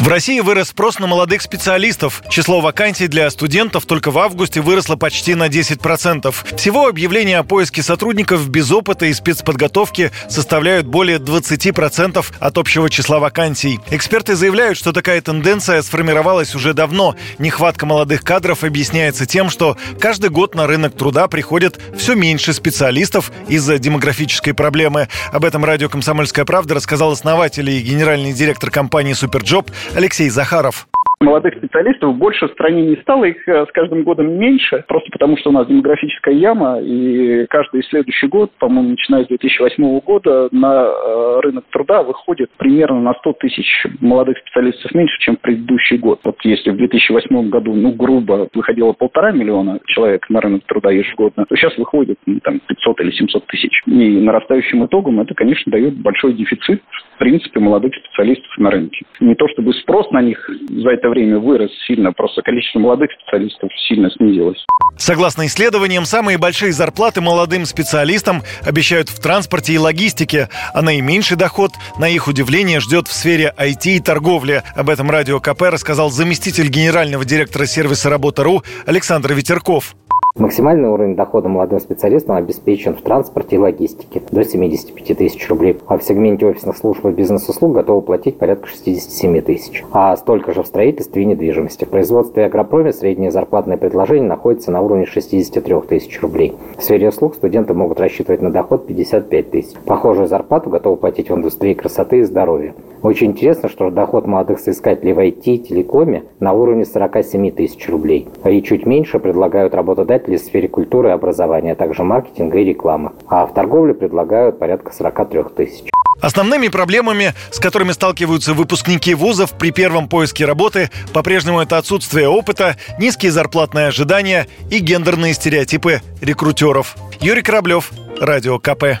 В России вырос спрос на молодых специалистов. Число вакансий для студентов только в августе выросло почти на 10%. Всего объявления о поиске сотрудников без опыта и спецподготовки составляют более 20% от общего числа вакансий. Эксперты заявляют, что такая тенденция сформировалась уже давно. Нехватка молодых кадров объясняется тем, что каждый год на рынок труда приходит все меньше специалистов из-за демографической проблемы. Об этом радио «Комсомольская правда» рассказал основатель и генеральный директор компании «Superjob» Алексей Захаров. Молодых специалистов больше в стране не стало, их э, с каждым годом меньше, просто потому что у нас демографическая яма, и каждый следующий год, по-моему, начиная с 2008 года, на э, рынок труда выходит примерно на 100 тысяч молодых специалистов меньше, чем в предыдущий год. Вот если в 2008 году, ну, грубо, выходило полтора миллиона человек на рынок труда ежегодно, то сейчас выходит ну, там 500 или 700 тысяч. И нарастающим итогом это, конечно, дает большой дефицит, принципе, молодых специалистов на рынке. Не то чтобы спрос на них за это время вырос сильно, просто количество молодых специалистов сильно снизилось. Согласно исследованиям, самые большие зарплаты молодым специалистам обещают в транспорте и логистике, а наименьший доход, на их удивление, ждет в сфере IT и торговли. Об этом радио КП рассказал заместитель генерального директора сервиса «Работа.ру» Александр Ветерков. Максимальный уровень дохода молодым специалистам обеспечен в транспорте и логистике до 75 тысяч рублей, а в сегменте офисных служб и бизнес-услуг готовы платить порядка 67 тысяч, а столько же в строительстве и недвижимости. В производстве агропроме среднее зарплатное предложение находится на уровне 63 тысяч рублей. В сфере услуг студенты могут рассчитывать на доход 55 тысяч. Похожую зарплату готовы платить в индустрии красоты и здоровья. Очень интересно, что доход молодых соискателей в IT и телекоме на уровне 47 тысяч рублей, и чуть меньше предлагают работодатели в сфере культуры и образования, а также маркетинга и рекламы. А в торговле предлагают порядка 43 тысяч. Основными проблемами, с которыми сталкиваются выпускники вузов при первом поиске работы, по-прежнему это отсутствие опыта, низкие зарплатные ожидания и гендерные стереотипы рекрутеров. Юрий Кораблев, Радио КП.